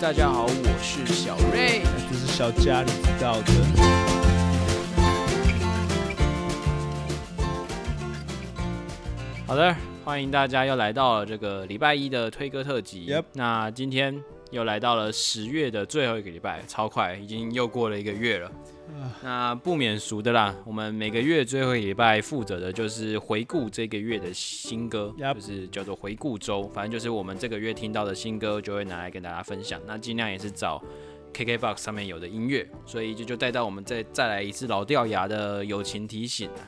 大家好，我是小瑞。这是小佳，你知道的。好的，欢迎大家又来到了这个礼拜一的推歌特辑。Yep 那今天又来到了十月的最后一个礼拜，超快，已经又过了一个月了。那不免俗的啦，我们每个月最后一礼拜负责的就是回顾这个月的新歌就是叫做回顾周，反正就是我们这个月听到的新歌就会拿来跟大家分享。那尽量也是找 KKBOX 上面有的音乐，所以这就带到我们再再来一次老掉牙的友情提醒啊，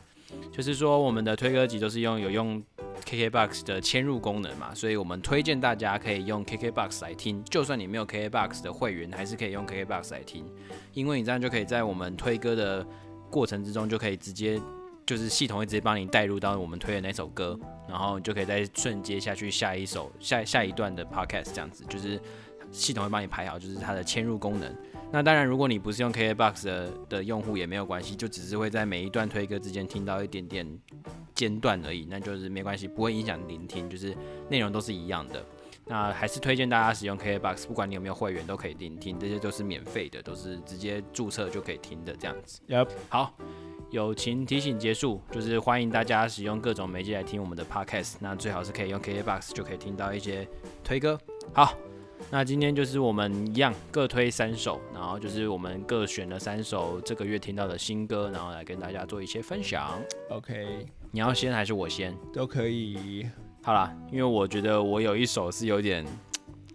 就是说我们的推歌集都是用有用 KKBOX 的嵌入功能嘛，所以我们推荐大家可以用 KKBOX 来听，就算你没有 KKBOX 的会员，还是可以用 KKBOX 来听，因为你这样就可以在我们推歌的过程之中，就可以直接就是系统会直接帮你带入到我们推的那首歌，然后就可以再顺接下去下一首下下一段的 Podcast 这样子，就是系统会帮你排好，就是它的嵌入功能。那当然，如果你不是用 KKBOX 的的用户也没有关系，就只是会在每一段推歌之间听到一点点间断而已，那就是没关系，不会影响聆听，就是内容都是一样的。那还是推荐大家使用 KKBOX，不管你有没有会员都可以聆听，这些都是免费的，都是直接注册就可以听的这样子。Yep，好，友情提醒结束，就是欢迎大家使用各种媒介来听我们的 podcast。那最好是可以用 KKBOX 就可以听到一些推歌。好，那今天就是我们一样各推三首，然后就是我们各选了三首这个月听到的新歌，然后来跟大家做一些分享。OK，你要先还是我先？都可以。好啦，因为我觉得我有一首是有点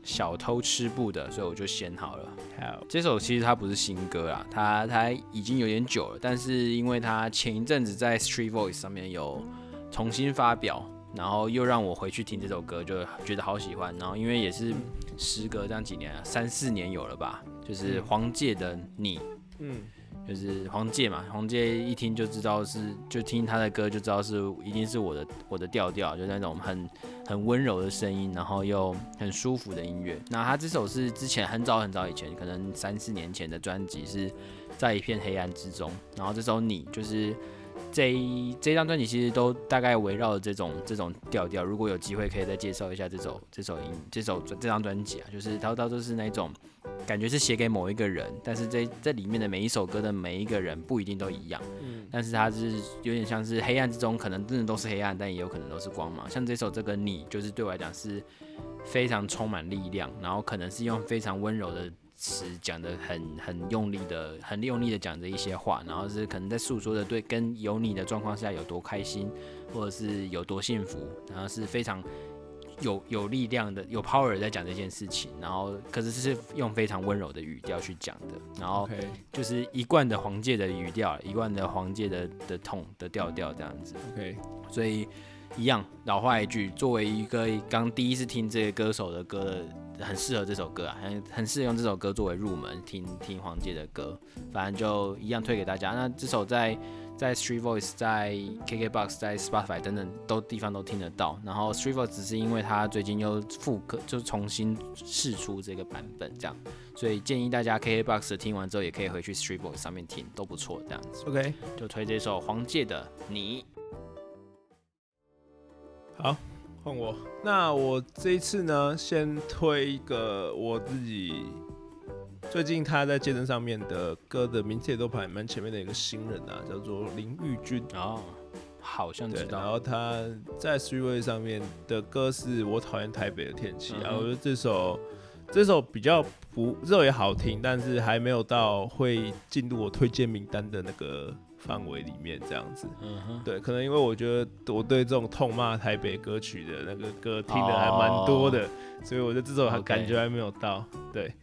小偷吃布的，所以我就先好了。好，这首其实它不是新歌啦，它它已经有点久了，但是因为它前一阵子在 Street Voice 上面有重新发表，然后又让我回去听这首歌，就觉得好喜欢。然后因为也是时隔这样几年啊，三四年有了吧，就是黄玠的你，嗯，就是黄玠嘛，黄玠一听就知道是，就听他的歌就知道是一定是我的我的调调，就那种很很温柔的声音，然后又很舒服的音乐。那他这首是之前很早很早以前，可能三四年前的专辑，是在一片黑暗之中。然后这首你就是这一这张专辑其实都大概围绕着这种这种调调。如果有机会可以再介绍一下这首这首音这首这张专辑啊，就是它它都是那种。感觉是写给某一个人，但是这这里面的每一首歌的每一个人不一定都一样，嗯但是它是有点像是黑暗之中，可能真的都是黑暗，但也有可能都是光芒。像这首这个你，就是对我来讲是非常充满力量，然后可能是用非常温柔的词讲的很很用力的、很用力的讲着一些话，然后是可能在诉说着对跟有你的状况下有多开心，或者是有多幸福，然后是非常。有有力量的，有 power 在讲这件事情，然后可是是用非常温柔的语调去讲的，然后就是一贯的黄玠的语调，一贯的黄玠的的痛的调调这样子，OK，所以一样老话一句，作为一个刚第一次听这个歌手的歌的，很适合这首歌啊，很很适合用这首歌作为入门听听黄玠的歌，反正就一样推给大家。那这首在在 Street Voice、在 KKBox、在 Spotify 等等都地方都听得到。然后 Street Voice 只是因为它最近又复刻，就重新试出这个版本这样，所以建议大家 KKBox 听完之后也可以回去 Street Voice 上面听，都不错这样子。OK，就推这首黄玠的你。好，换我。那我这一次呢，先推一个我自己最近他在健身上面的歌的名字也都排蛮前面的一个新人啊，叫做林玉君。哦，好像对知，道。然后他在 e e Way 上面的歌是我讨厌台北的天气，然后我觉得这首这首比较不这首也好听，但是还没有到会进入我推荐名单的那个范围里面这样子。嗯哼，对，可能因为我觉得我对这种痛骂台北歌曲的那个歌听的还蛮多的，所以我觉得这首还感觉还没有到。对，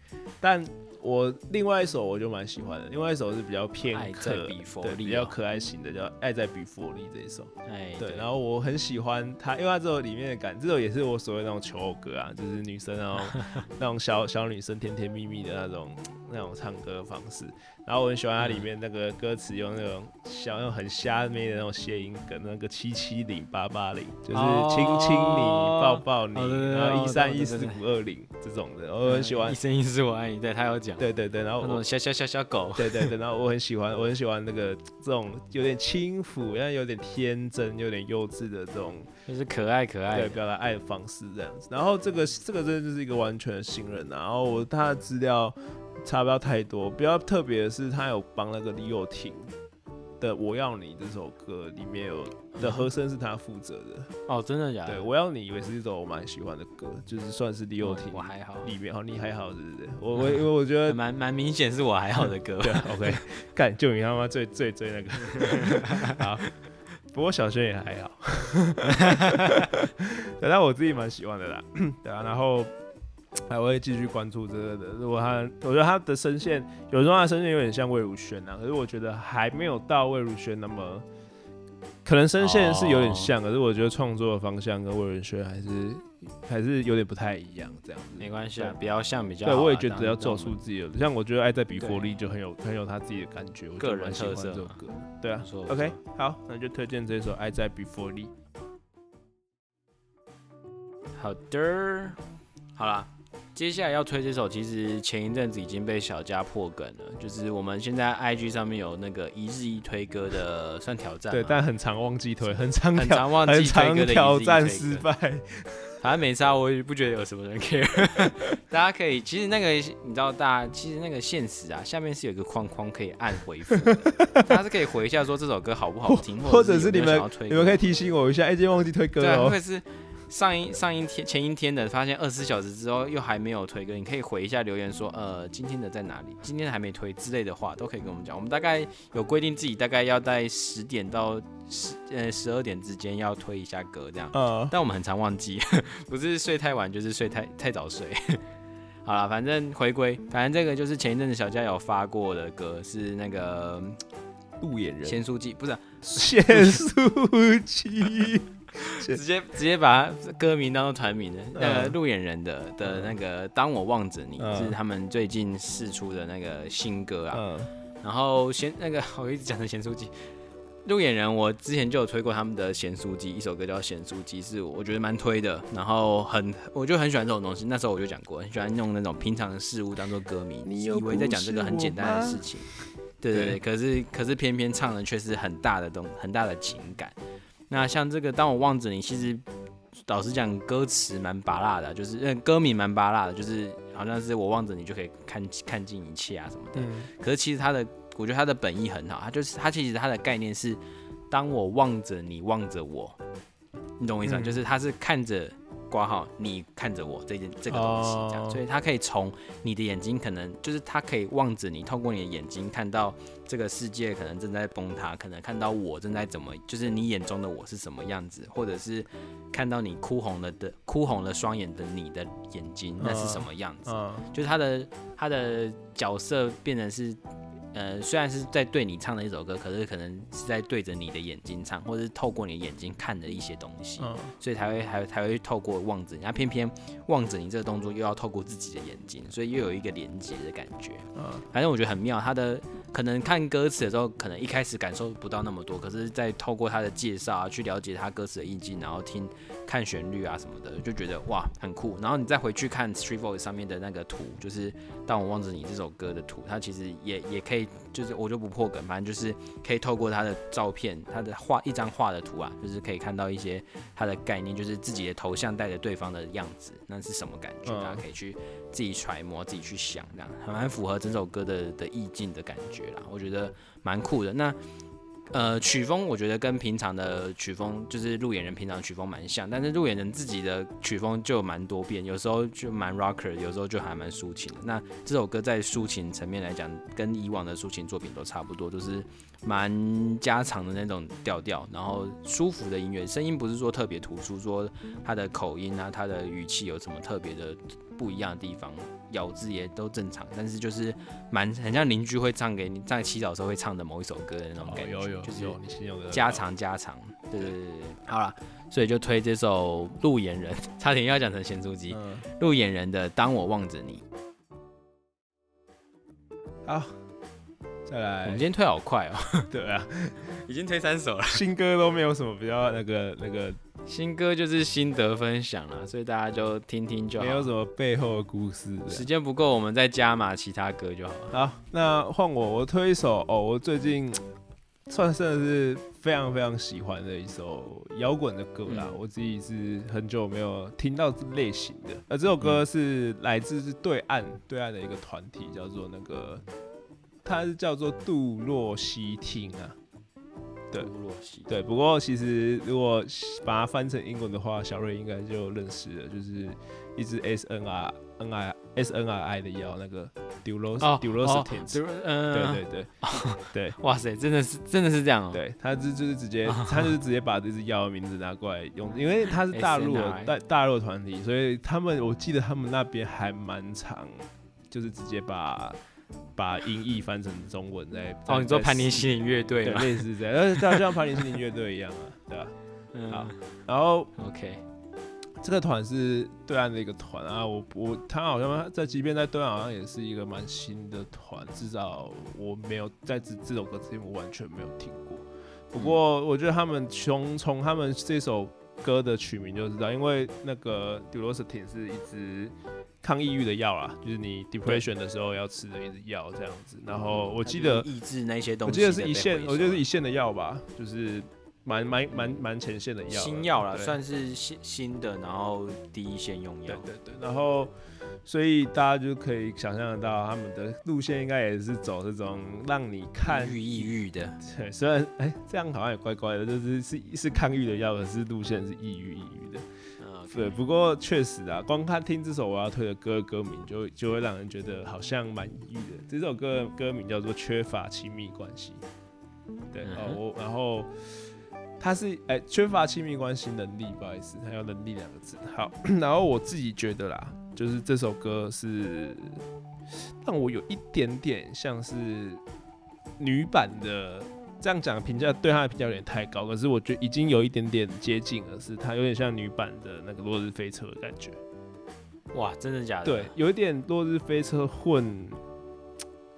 但我另外一首我就蛮喜欢的，另外一首是比较偏在比佛对利哦比较可爱型的，叫《爱在比佛利》这一首。哎，对，然后我很喜欢它，因为它这首里面的感，这首也是我所谓那种求偶歌啊，就是女生那种 那种小小女生甜甜蜜蜜的那种那种唱歌方式。然后我很喜欢它里面那个歌词用那种小那种很虾妹的那种谐音梗，那个七七零八八零，就是亲亲你、抱抱你，哦对对对然后哦一三一四五二零这种的，我很喜欢一。生一世我爱你，对他有讲响，对对对，然后我种小小小小狗，对对对，然后我很喜欢，我很喜欢那个这种有点轻浮，然后有点天真、有点幼稚的这种 就是可爱可爱对的。表达爱的方式这样子。然后这个这个真的就是一个完全的新人啊，然后我他的资料差不要太多，比较特别的是他有帮那个李友廷的《我要你》这首歌里面有的和声是他负责的。哦，真的假的？对，我要你以为是一首我蛮喜欢的歌，就是算是李友我廷我还好，里面哦，你还好是不是？我我因为我觉得蛮蛮明显是我还好的歌。对，OK，干就你他妈最最最那个，好，不过小轩也还好，对，但我自己蛮喜欢的啦，对啊，然后 还会继续关注这个的。如果他，我觉得他的声线，有时候他的声线有点像魏如萱啊，可是我觉得还没有到魏如萱那么，可能声线是有点像，可是我觉得创作的方向跟魏如萱还是还是有点不太一样，这样子。没关系啊，比较像比较好对，啊。我也觉得要做出自己的，像我觉得《爱在比佛利》就很有很有他自己的感觉，我就个人喜欢特色嘛这首歌。对啊，OK，好，那就推荐这首《爱在比佛利》。好的，好啦，接下来要推这首，其实前一阵子已经被小家破梗了，就是我们现在 IG 上面有那个一日一推歌的算挑战，对，但很常忘记推，很常，很常忘记推歌的挑战失败。反正没差，我也不觉得有什么人 care。大家可以，其实那个你知道，大家其实那个现实啊，下面是有一个框框可以按回复的，大家是可以回一下说这首歌好不好听，或者是你们你们可以提醒我一下，哎，今天忘记推歌对啊，哦或。者是上一上一天前一天的，发现二十四小时之后又还没有推歌，你可以回一下留言说，呃，今天的在哪里？今天的还没推之类的话，都可以跟我们讲。我们大概有规定自己大概要在十点到十呃十二点之间要推一下歌这样。嗯，但我们很常忘记，不是睡太晚，就是睡太太早睡。好了，反正回归，反正这个就是前一阵子小佳有发过的歌，是那个路演人咸酥鸡，不是啊、限速机，直接直接把歌名当做团名的，那个嗯路演人的的那个《当我望着你》嗯是他们最近试出的那个新歌啊。嗯然后咸那个 我一直讲的咸酥鸡，路演人我之前就有推过他们的咸酥鸡，一首歌叫咸酥鸡，是我觉得蛮推的。然后很我就很喜欢这种东西，那时候我就讲过，很喜欢用那种平常的事物当做歌名，以你以为在讲这个很简单的事情。对对对，对可是可是偏偏唱的却是很大的东很大的情感。那像这个当我望着你，其实老实讲，歌词蛮拔辣的，就是呃歌名蛮拔辣的，就是好像是我望着你就可以看看尽一切啊什么的。嗯可是其实它的，我觉得它的本意很好，它就是它其实它的概念是，当我望着你望着我，你懂我意思吗？嗯就是它是看着挂号，你看着我这件这个东西这样，哦。所以他可以从你的眼睛，可能就是他可以望着你，透过你的眼睛看到这个世界可能正在崩塌，可能看到我正在怎么，就是你眼中的我是什么样子，或者是看到你哭红了的哭红了双眼的你的眼睛，那是什么样？子？嗯。就是他的他的角色变成是，呃，虽然是在对你唱的一首歌，可是可能是在对着你的眼睛唱，或者是透过你的眼睛看的一些东西，嗯所以才会还才会透过望着你，然后偏偏望着你这个动作又要透过自己的眼睛，所以又有一个连接的感觉。嗯反正我觉得很妙，他的可能看歌词的时候，可能一开始感受不到那么多，可是，在透过他的介绍啊，去了解他歌词的意境，然后听看旋律啊什么的，就觉得哇很酷。然后你再回去看 Street Voice 上面的那个图，就是《当我望着你》这首歌的图，它其实也也可以，就是我就不破梗，反正就是可以透过他的照片，他的画一张画的图啊，就是可以看到一些他的概念，就是自己的头像带着对方的样子，那是什么感觉？嗯大家可以去自己揣摩，自己去想，这样还蛮符合整首歌的的意境的感觉啦，我觉得蛮酷的。那呃，曲风我觉得跟平常的曲风，就是路演人平常曲风蛮像，但是路演人自己的曲风就蛮多变，有时候就蛮 rocker，有时候就还蛮抒情的。那这首歌在抒情层面来讲，跟以往的抒情作品都差不多，就是蛮家常的那种调调，然后舒服的音乐，声音不是说特别突出，说他的口音啊，他的语气有什么特别的不一样的地方，咬字也都正常，但是就是蛮很像邻居会唱给你在洗澡的时候会唱的某一首歌的那种哦感觉，有有就是有，你形容的加长加长，对对对好了，所以就推这首路演人，差点要讲成咸猪鸡，嗯，路演人的《当我望着你》，好，再来我们今，天推好快哦，对啊，已经推三首了，新歌都没有什么比较那个那个新歌就是心得分享啦，所以大家就听听就好。没有什么背后的故事。时间不够，我们再加码其他歌就好了。好，那换我，我推一首哦，我最近算 算是非常非常喜欢的一首摇滚的歌啦。我自己是很久没有听到这类型的。而这首歌是来自是对岸对岸的一个团体，叫做那个，它是叫做杜洛西汀啊。对，对，不过其实如果把它翻成英文的话，小瑞应该就认识了，就是一只 S N R N I S N R I 的药，那个 Dulos Dulosin，嗯，对对对对，哇塞，真的是真的是这样哦，对，他就就是直接 他就是直接把这只药的名字拿过来用，因为他是大陆大大陆团体，所以他们我记得他们那边还蛮长，就是直接把。把音译翻成中文，在哦，你说盘尼西林乐队，对，类似这样，就像盘尼西林乐队一样啊，对吧？嗯好，然后 OK，这个团是对岸的一个团啊，我我他好像在，即便在对岸，好像也是一个蛮新的团，至少我没有在这这首歌之前，我完全没有听过。不过我觉得他们从从他们这首歌的曲名就知道，因为那个 d u l o s t i n 是一支。抗抑郁的药啦，就是你 depression 的时候要吃的一支药这样子。然后我记得抑制那些东西，我记得是一线，我记得是一线的药吧，就是蛮蛮蛮蛮前线的药。新药啦，算是新新的，然后第一线用药。对对对。然后，所以大家就可以想象得到，他们的路线应该也是走这种让你看抑郁的。对，虽然哎这样好像也怪怪的，就是是是抗抑郁的药，可是路线是抑郁抑郁的。对，不过确实啊，光看听这首我要推的歌歌名，就就会让人觉得好像蛮抑郁的。这首歌歌名叫做《缺乏亲密关系》。对哦，我然后他是哎，缺乏亲密关系能力，不好意思，他有能力两个字。好，然后我自己觉得啦，就是这首歌是让我有一点点像是女版的。这样讲评价对他的评价有点太高，可是我觉得已经有一点点接近了，是他有点像女版的那个《落日飞车》的感觉。哇，真的假的？对，有一点《落日飞车》混，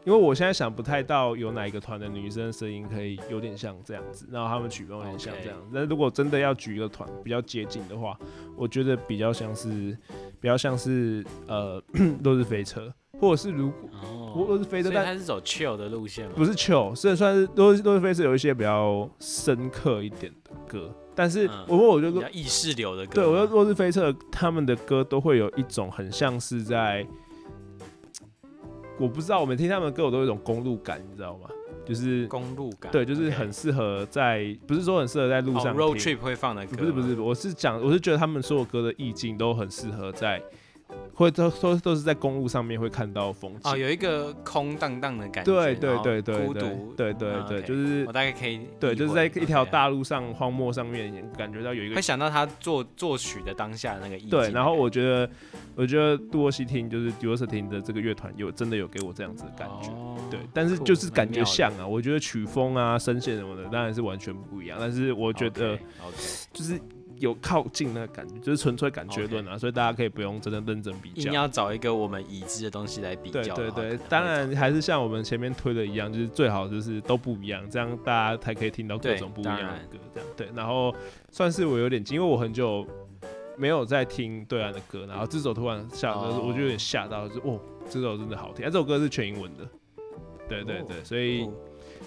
因为我现在想不太到有哪一个团的女生声音可以有点像这样子，然后他们曲风有点像这样。那如果真的要举一个团比较接近的话，我觉得比较像是比较像是呃《落日飞车》。或者是如果哦，都是飞车，但它是走 chill 的路线吗？不是 chill，虽然算是都都是飞车，有一些比较深刻一点的歌，但是我我觉得意识流的歌，对我觉得若是飞车他们的歌都会有一种很像是在，我不知道我们听他们的歌，我都有一种公路感，你知道吗？就是公路感，对，就是很适合在，不是说很适合在路上 road trip 会放的歌，不是不是，我是讲，我是觉得他们所有歌的意境都很适合在。会都都都是在公路上面会看到风景哦，有一个空荡荡的感觉，对对对对，孤独，对对对，就是我大概可以，对，就是在一条大路上荒漠上面感觉到有一个，会想到他作作曲的当下的那个意对，然后我觉得，我觉得杜沃西汀就是杜沃斯汀的这个乐团有真的有给我这样子的感觉，对，但是就是感觉像啊，我觉得曲风啊、声线什么的当然是完全不一样，但是我觉得就是。有靠近那个感觉，就是纯粹感觉论啊，所以大家可以不用真的认真比较。硬要找一个我们已知的东西来比较。对对对，当然还是像我们前面推的一样，就是最好就是都不一样，这样大家才可以听到各种不一样的歌。这样对，然后算是我有点惊，因为我很久没有在听对岸的歌，然后这首突然下歌，我就有点吓到，就哦，这首真的好听。这首歌是全英文的，对对对，所以。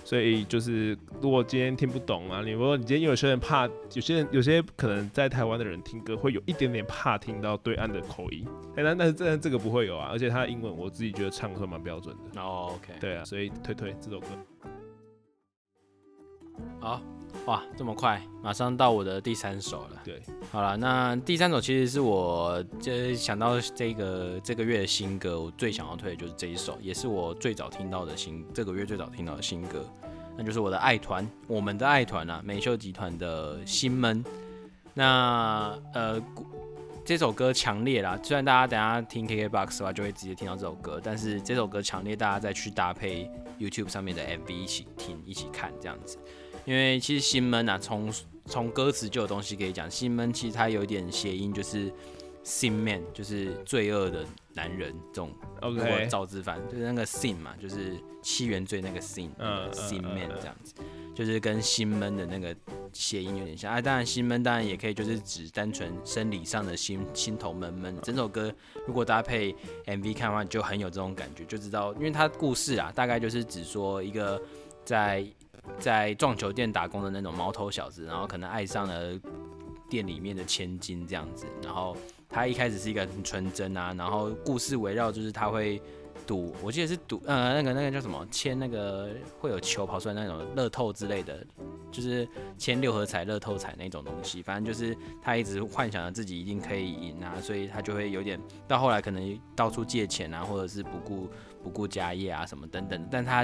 所以就是，如果今天听不懂啊，你如果你今天有些人怕，有些人有些可能在台湾的人听歌会有一点点怕听到对岸的口音，但但是这这个不会有啊，而且他的英文我自己觉得唱的蛮标准的。哦，OK，对啊，所以推推这首歌。好，哇，这么快，马上到我的第三首了。对，好了，那第三首其实是我就想到这个这个月的新歌，我最想要推的就是这一首，也是我最早听到的新这个月最早听到的新歌。那就是我的爱团，我们的爱团啊，美秀集团的心闷。那呃，这首歌强烈啦，虽然大家等下听 KKBOX 的话就会直接听到这首歌，但是这首歌强烈，大家再去搭配 YouTube 上面的 MV 一起听、一起看这样子。因为其实心闷啊，从从歌词就有东西可以讲。心闷其实它有一点谐音，就是 sin man，就是罪恶的男人这种。OK，照字翻就是那个 sin 嘛，就是七原罪那个 sin，嗯嗯 sin 嗯 man 嗯这样子，就是跟心闷的那个谐音有点像。啊，当然心闷当然也可以就是指单纯生理上的心心头闷闷。整首歌如果搭配 MV 看的话，就很有这种感觉，就知道，因为它故事啊，大概就是指说一个在在撞球店打工的那种毛头小子，然后可能爱上了店里面的千金这样子，然后他一开始是一个很纯真啊，然后故事围绕就是他会赌，我记得是赌呃那个那个叫什么签那个会有球跑出来那种乐透之类的，就是签六合彩、乐透彩那种东西，反正就是他一直幻想着自己一定可以赢啊，所以他就会有点到后来可能到处借钱啊，或者是不顾不顾家业啊什么等等，但他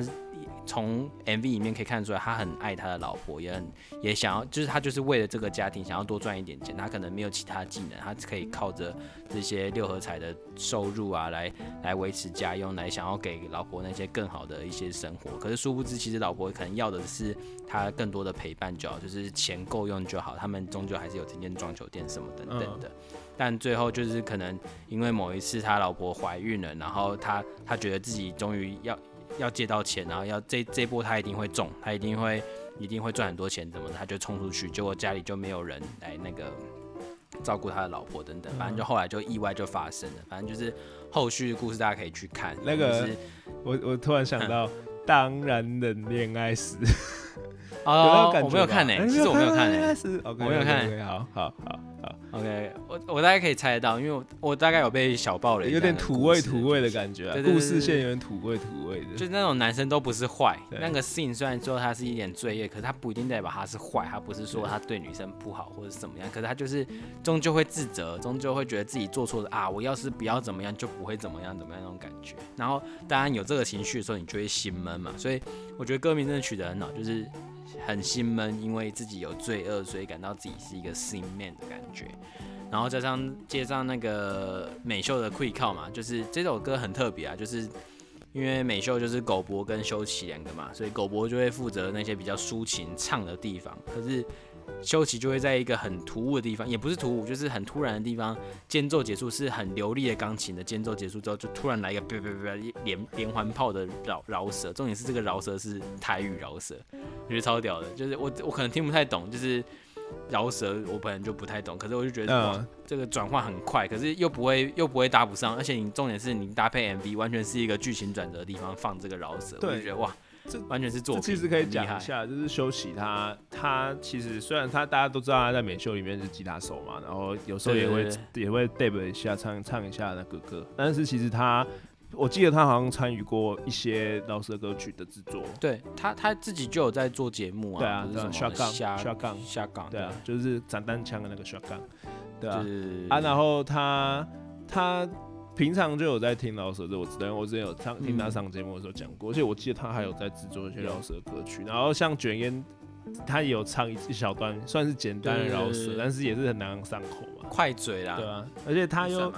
从 MV 里面可以看出来，他很爱他的老婆，也很也想要，就是他就是为了这个家庭想要多赚一点钱，他可能没有其他技能，他可以靠着这些六合彩的收入啊，来来维持家用，来想要给老婆那些更好的一些生活。可是殊不知，其实老婆可能要的是他更多的陪伴就好，就是钱够用就好。他们终究还是有这间撞球店什么等等的。但最后就是可能因为某一次他老婆怀孕了，然后他他觉得自己终于要要借到钱，然后要这这波他一定会中，他一定会一定会赚很多钱，怎么的，他就冲出去，结果家里就没有人来那个照顾他的老婆等等，反正就后来就意外就发生了，反正就是后续的故事大家可以去看。那个就是我我突然想到，当然能恋爱时，有 哦我没有看呢、哎其实我没有看呢、恋爱时，OK，我没有看好好好好，OK，我我大概可以猜得到，因为我我大概有被小爆了，有点土味土味的感觉故事线有点土味土味的，就是那种男生都不是坏，那个 scene 虽然说他是一点罪业，可是他不一定代表他是坏，他不是说他对女生不好或者是怎么样，可是他就是终究会自责，终究会觉得自己做错了啊，我要是不要怎么样就不会怎么样怎么样那种感觉。然后当然有这个情绪的时候，你就会心闷嘛，所以我觉得歌名真的取得很好，就是很心闷，因为自己有罪恶，所以感到自己是一个 sin man 的感觉。然后加上接上那个美秀的 quick call 嘛，就是这首歌很特别啊，就是因为美秀就是狗博跟修齐两个嘛，所以狗博就会负责那些比较抒情唱的地方，可是修齐就会在一个很突兀的地方，也不是突兀，就是很突然的地方，间奏结束是很流利的钢琴的间奏结束之后，就突然来一个别别别连连环炮的饶饶舌，重点是这个饶舌是台语饶舌，我觉得超屌的，就是我我可能听不太懂，就是。饶舌我本来就不太懂，可是我就觉得这个转换很快，可是又不会又不会搭不上，而且你重点是你搭配 MV，完全是一个剧情转折的地方放这个饶舌，我就觉得哇，这完全是作品，这其实可以讲一下，就是休息他他其实虽然他大家都知道他在美秀里面是吉他手嘛，然后有时候也会也会 dab 一下唱唱一下那个歌，但是其实他我记得他好像参与过一些饶舌歌曲的制作，对他他自己就有在做节目啊，对啊下杠下下杠下杠，对啊，就是斩单枪的那个 shotgun，对啊，啊，然后他他平常就有在听饶舌，这我知道，因为我之前有上听他嗯上节目的时候讲过，而且我记得他还有在制作一些饶舌歌曲，然后像卷烟，他也有唱一一小段，算是简单的饶舌，但是也是很朗朗上口嘛，快嘴啦，对啊，而且他又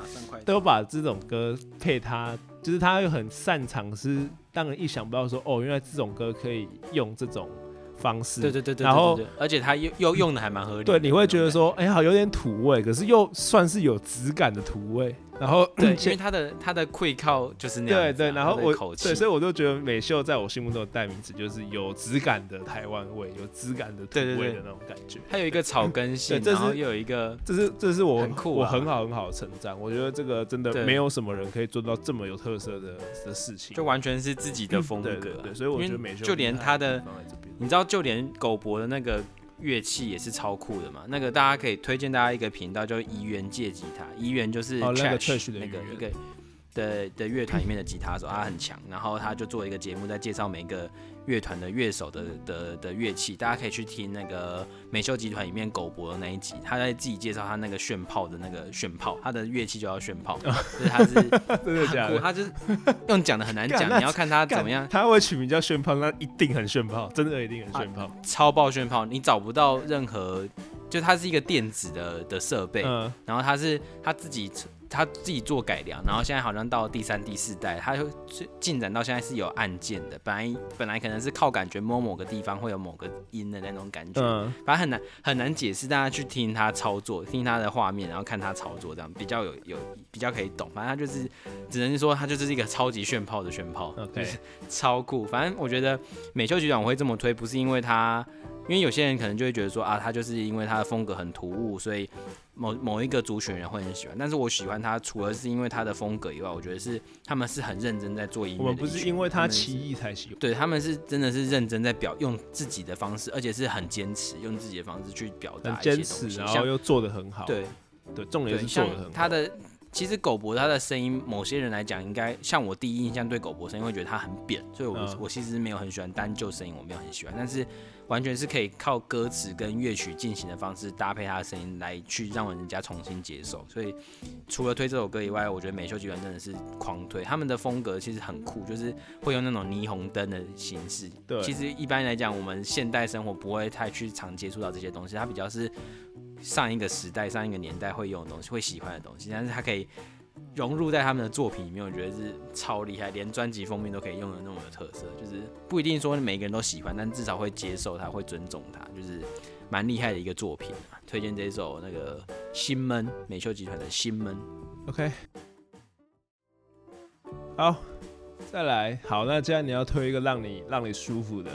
都把这种歌配他，就是他又很擅长，是让人意想不到说，哦，原来这种歌可以用这种方式，对对对对，然后而且他又又用的还蛮合理，对，你会觉得说，哎、好有点土味，可是又算是有质感的土味。然后对，因为他的他的会靠就是那样啊、对对，然后我对，所以我就觉得美秀在我心目中的代名词就是有质感的台湾味，有质感的土对味的那种感觉。它有一个草根性，对这是然后又有一个这是这是我很酷啊我很好很好的成长。我觉得这个真的没有什么人可以做到这么有特色的的事情。就完全是自己的风格、啊对对对，所以我觉得美秀就连他的你知道，就连狗博的那个乐器也是超酷的嘛。那个大家可以推荐大家一个频道，叫怡园借吉他。怡园就是哦那个 Trash Trash 的那个一个的的乐团里面的吉他手，他很强。然后他就做一个节目，在介绍每一个乐团的乐手的的的乐器。大家可以去听那个美秀集团里面狗博的那一集，他在自己介绍他那个炫炮的那个炫炮，他的乐器就叫炫炮，就是他是 真的假，的？他就是 用讲的很难讲，你要看他怎么样。他会取名叫炫炮，那一定很炫炮，真的一定很炫炮。超爆炫炮，你找不到任何，就它是一个电子的的设备，嗯，然后它是他自己他自己做改良，然后现在好像到第三、第四代，他就进展到现在是有按键的。本来本来可能是靠感觉摸某个地方会有某个音的那种感觉，反正很难很难解释。大家去听他操作，听他的画面，然后看他操作，这样比较有有比较可以懂。反正他就是只能说他就是一个超级炫炮的炫炮，就是超酷。反正我觉得美秀局长我会这么推，不是因为他。因为有些人可能就会觉得说啊，他就是因为他的风格很突兀，所以某某一个族群人会很喜欢。但是我喜欢他，除了是因为他的风格以外，我觉得是他们是很认真在做音乐。我们不是因为他奇异才喜欢，对他们是真的是认真在表用自己的方式，而且是很坚持用自己的方式去表达一些东西，然后又做的很好。对对，重点是做的很好。他的其实狗博他的声音，某些人来讲应该像我第一印象对狗博声音会觉得他很扁，所以我我其实没有很喜欢单就声音，我没有很喜欢，但是。完全是可以靠歌词跟乐曲进行的方式搭配他的声音来去让人家重新接受，所以除了推这首歌以外，我觉得美秀集团真的是狂推。他们的风格其实很酷，就是会用那种霓虹灯的形式。对，其实一般来讲，我们现代生活不会太去常接触到这些东西，它比较是上一个时代、上一个年代会用的东西、会喜欢的东西，但是它可以。融入在他们的作品里面，我觉得是超厉害，连专辑封面都可以用的那么有特色。就是不一定说每个人都喜欢，但至少会接受他，会尊重他，就是蛮厉害的一个作品啊。推荐这首那个《心闷》，美秀集团的《心闷》。OK，好，再来。好，那既然你要推一个让你让你舒服的，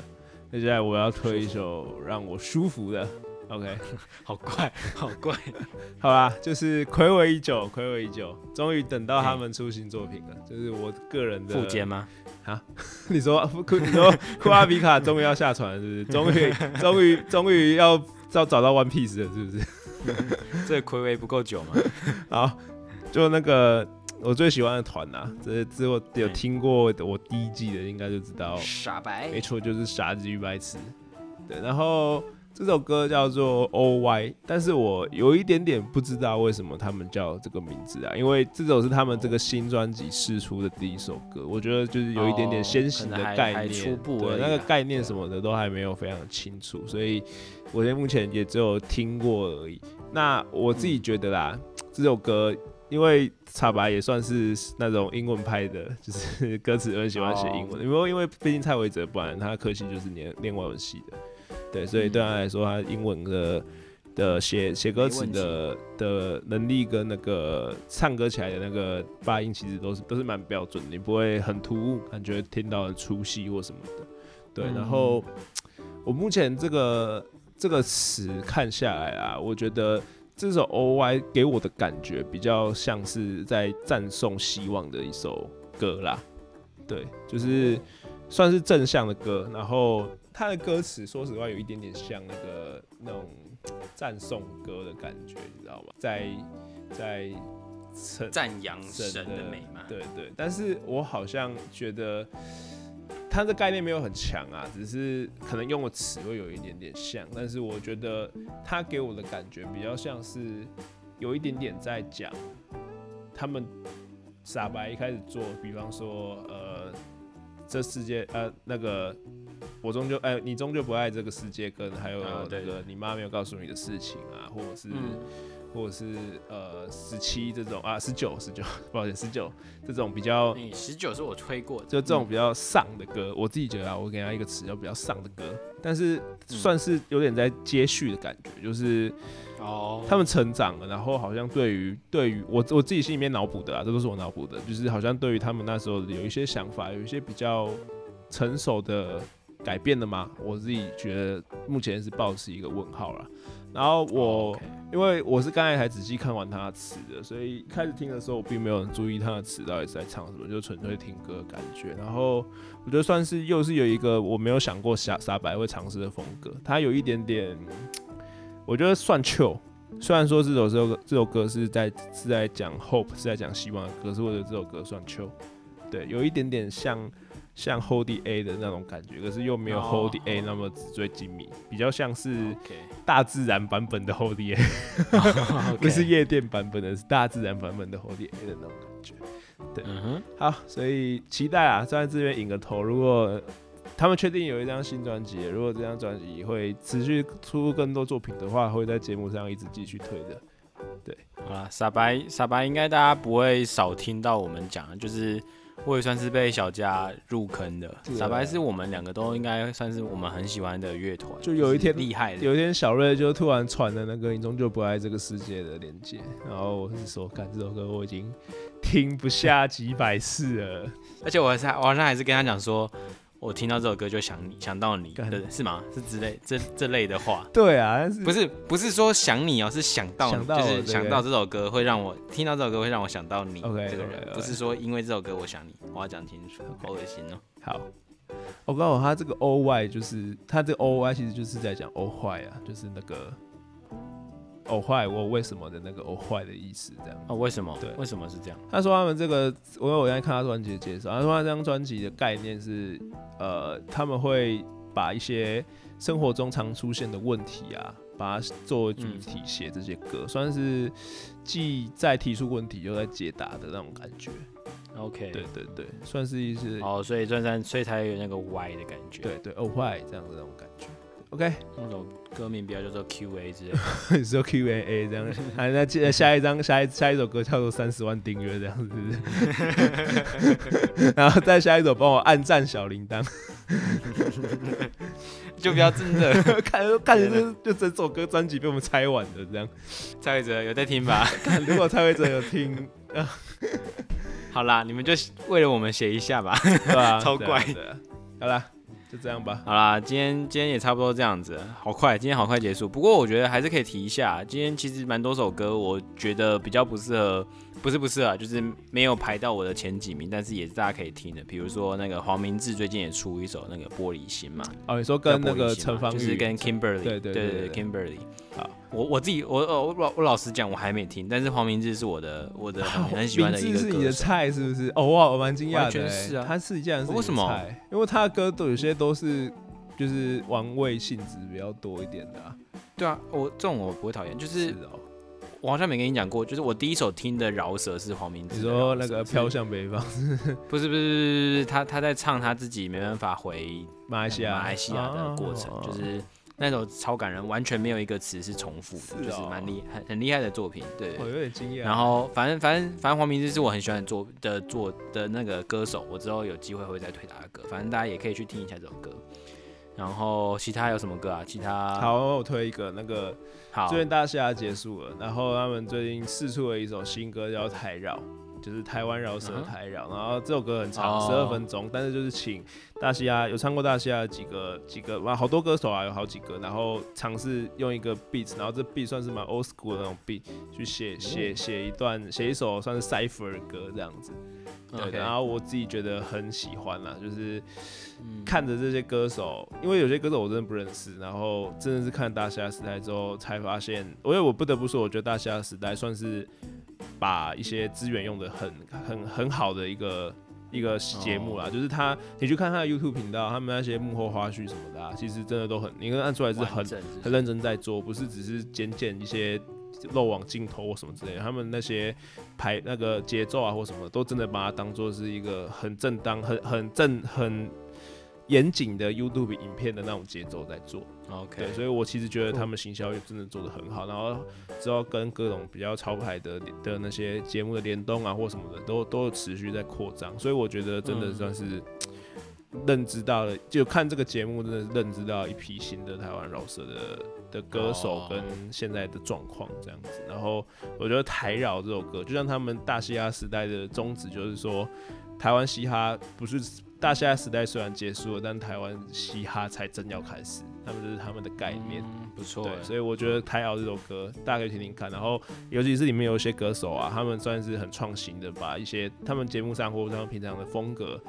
那接下来我要推一首让我舒服的。OK，好怪，好怪，好吧，就是暌违已久，暌违已久，终于等到他们出新作品了。就是我个人的副肩吗？啊，你说库你说库阿比卡终于要下船了，是不是？终于终于终于要要找到 One Piece 了，是不是？这暌违不够久吗？好，就那个我最喜欢的团呐，这之后有听过我第一季的，应该就知道傻白，没错，就是傻子与白痴。对，然后。这首歌叫做 O Y，但是我有一点点不知道为什么他们叫这个名字啊，因为这首是他们这个新专辑试出的第一首歌，我觉得就是有一点点先行的概念，对那个概念什么的都还没有非常清楚，所以我现目前也只有听过而已。那我自己觉得啦，这首歌因为查白也算是那种英文派的，就是歌词很喜欢写英文，因为因为毕竟蔡维哲不然他科系就是念念外文系的。对，所以对他来说，他英文的的写写歌词的的能力跟那个唱歌起来的那个发音，其实都是都是蛮标准的，你不会很突兀，感觉听到很粗细或什么的。对，然后我目前这个这个词看下来啊，我觉得这首 O Y 给我的感觉比较像是在赞颂希望的一首歌啦。对，就是算是正向的歌，然后。他的歌词说实话有一点点像那个那种赞颂歌的感觉，你知道吗？在在赞扬神的美嘛？对对。但是我好像觉得他的概念没有很强啊，只是可能用的词会有一点点像。但是我觉得他给我的感觉比较像是有一点点在讲他们傻白一开始做，比方说呃这世界呃那个。我终究哎，你终究不爱这个世界，跟还有那个你妈没有告诉你的事情啊，或者是，或者是呃十七这种啊，十九十九，不好意思，十九这种比较，十九是我吹过的，就这种比较丧的歌，我自己觉得啊，我给他一个词叫比较丧的歌，但是算是有点在接续的感觉，就是哦，他们成长了，然后好像对于对于我我自己心里面脑补的啊，这都是我脑补的，就是好像对于他们那时候有一些想法，有一些比较成熟的。改变了吗？我自己觉得目前是保持一个问号了。然后我因为我是刚才才仔细看完他的词的，所以开始听的时候我并没有注意他的词到底是在唱什么，就纯粹听歌的感觉。然后我觉得算是又是有一个我没有想过傻傻白会尝试的风格，他有一点点，我觉得算 chill。虽然说这首这首这首歌是在是在讲 hope 是在讲希望的歌，是我觉得这首歌算 chill，对，有一点点像。像 Hold A 的那种感觉，可是又没有 Hold A 那么纸醉金迷，比较像是大自然版本的 Hold A，不是夜店版本的，是大自然版本的 Hold A 的那种感觉。对，好，所以期待啊，站在这边引个头。如果他们确定有一张新专辑，如果这张专辑会持续出更多作品的话，会在节目上一直继续推的。对，好了，傻白傻白应该大家不会少听到我们讲，就是我也算是被小佳入坑的。傻白是我们两个都应该算是我们很喜欢的乐团，就有一天厉害的，有一天小瑞就突然传了那个“你终究不爱这个世界”的链接，然后我是说，看这首歌我已经听不下几百次了，而且我还是我好像还是跟他讲说。我听到这首歌就想你，想到你，对，是吗？是之类这这类的话。对啊，不是不是说想你哦，是想到，就是想到这首歌会让我听到这首歌会让我想到你这个人，不是说因为这首歌我想你，我要讲清楚，好恶心哦。好，我告诉他这个 O Y 就是他这个 O Y 其实就是在讲 O 坏啊，就是那个。偶坏，我为什么的那个哦坏的意思，这样哦？为什么？对，为什么是这样？他说他们这个，我我刚才看他专辑的介绍，他说他这张专辑的概念是，呃，他们会把一些生活中常出现的问题啊，把它作为主题写这些歌，算是既在提出问题又在解答的那种感觉。OK，对对对，算是一些哦，所以算算，所以才有那个歪的感觉。对对，哦坏这样子那种感觉。OK，那首歌名不要叫做 QA 之类，你说 QA 这样，啊，那接下一张下一下一首歌叫做三十万订阅这样子，然后再下一首帮我按赞小铃铛，就不要真的看看就就整首歌专辑被我们拆完的这样，蔡伟哲有在听吧？如果蔡伟哲有听，好啦，你们就为了我们写一下吧，对吧？超怪。的，好啦。就这样吧。好啦，今天今天也差不多这样子，好快，今天好快结束。不过我觉得还是可以提一下，今天其实蛮多首歌，我觉得比较不适合。不是不是啊，就是没有排到我的前几名，但是也是大家可以听的。比如说那个黄明志最近也出一首那个玻璃心嘛。哦，你说跟那个陈芳就是跟 Kimberly，对对对对，Kimberly。好，我我自己我我我我老实讲，我还没听，但是黄明志是我的我的 很喜欢的一个是你的菜是不是？哦哇，我蛮惊讶的。是啊，他是这样是为什么？因为他的歌都有些都是就是玩味性质比较多一点的。对啊，我这种我不会讨厌，就是。我好像没跟你讲过，就是我第一首听的饶舌是黄明志。你说那个飘向北方？不是不是不是，他他在唱他自己没办法回马来西亚马来西亚的过程，就是那首超感人，完全没有一个词是重复的，就是蛮厉很很厉害的作品。对，我有点惊讶。然后反正反正反正黄明志是我很喜欢做的做的那个歌手，我之后有机会会再推他的歌，反正大家也可以去听一下这首歌。然后其他有什么歌啊？其他好，我推一个那个。好，最近大虾结束了，然后他们最近试出了一首新歌叫《台绕》，就是台湾饶舌台绕。然后这首歌很长，十二分钟，但是就是请大西亚有唱过大西亚几个几个哇，好多歌手啊，有好几个，然后尝试用一个 beat，然后这 beat 算是蛮 old school 的那种 beat，去写写写一段写一首算是 cipher 的歌这样子。对，然后我自己觉得很喜欢啦，就是看着这些歌手，因为有些歌手我真的不认识，然后真的是看大西亚时代之后才发现，因为我不得不说，我觉得大西亚时代算是把一些资源用的很很很好的一个一个节目啦，就是他你去看他的 YouTube 频道，他们那些幕后花絮什么的，啊其实真的都很，你能看出来是很很认真在做，不是只是剪剪一些。漏网镜头或什么之类，他们那些排那个节奏啊或什么，都真的把它当做是一个很正当、很很正、很严谨的 YouTube 影片的那种节奏在做。OK，对，所以我其实觉得他们行销也真的做的很好，然后之后跟各种比较潮牌的的那些节目的联动啊或什么的，都都持续在扩张，所以我觉得真的算是。认知到了，就看这个节目，真的是认知到一批新的台湾饶舌的的歌手跟现在的状况这样子。然后我觉得台饶这首歌，就像他们大嘻哈时代的宗旨，就是说台湾嘻哈不是大虾时代虽然结束了，但台湾嘻哈才正要开始。他们这是他们的概念，不错。对，所以我觉得台饶这首歌大家可以听听看。然后尤其是里面有一些歌手啊，他们算是很创新的，把一些他们节目上或者他们平常的风格。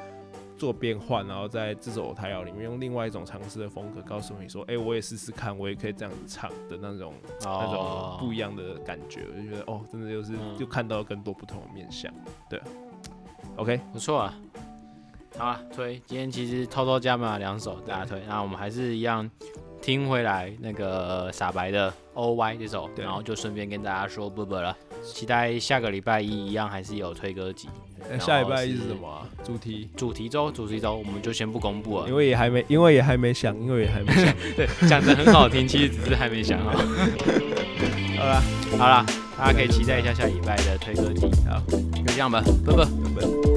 做变换，然后在这首台谣里面用另外一种尝试的风格，告诉你说：“哎，我也试试看，我也可以这样子唱的那种那种不一样的感觉。”我就觉得哦，真的就是就看到更多不同的面相。对，OK，不错啊。好啊，推今天其实偷偷加码两首，大家推。那我们还是一样听回来那个傻白的 O Y 这首，然后就顺便跟大家说不不了。期待下个礼拜一一样还是有推歌集。下礼拜一是什么？主题主题周主题周，我们就先不公布了，因为也还没，因为也还没想，因为也还没想。对，讲的很好听，其实只是还没想 好。好了，好了，大家可以期待一下下礼拜的推歌集。好，就这样吧，拜拜。拜拜。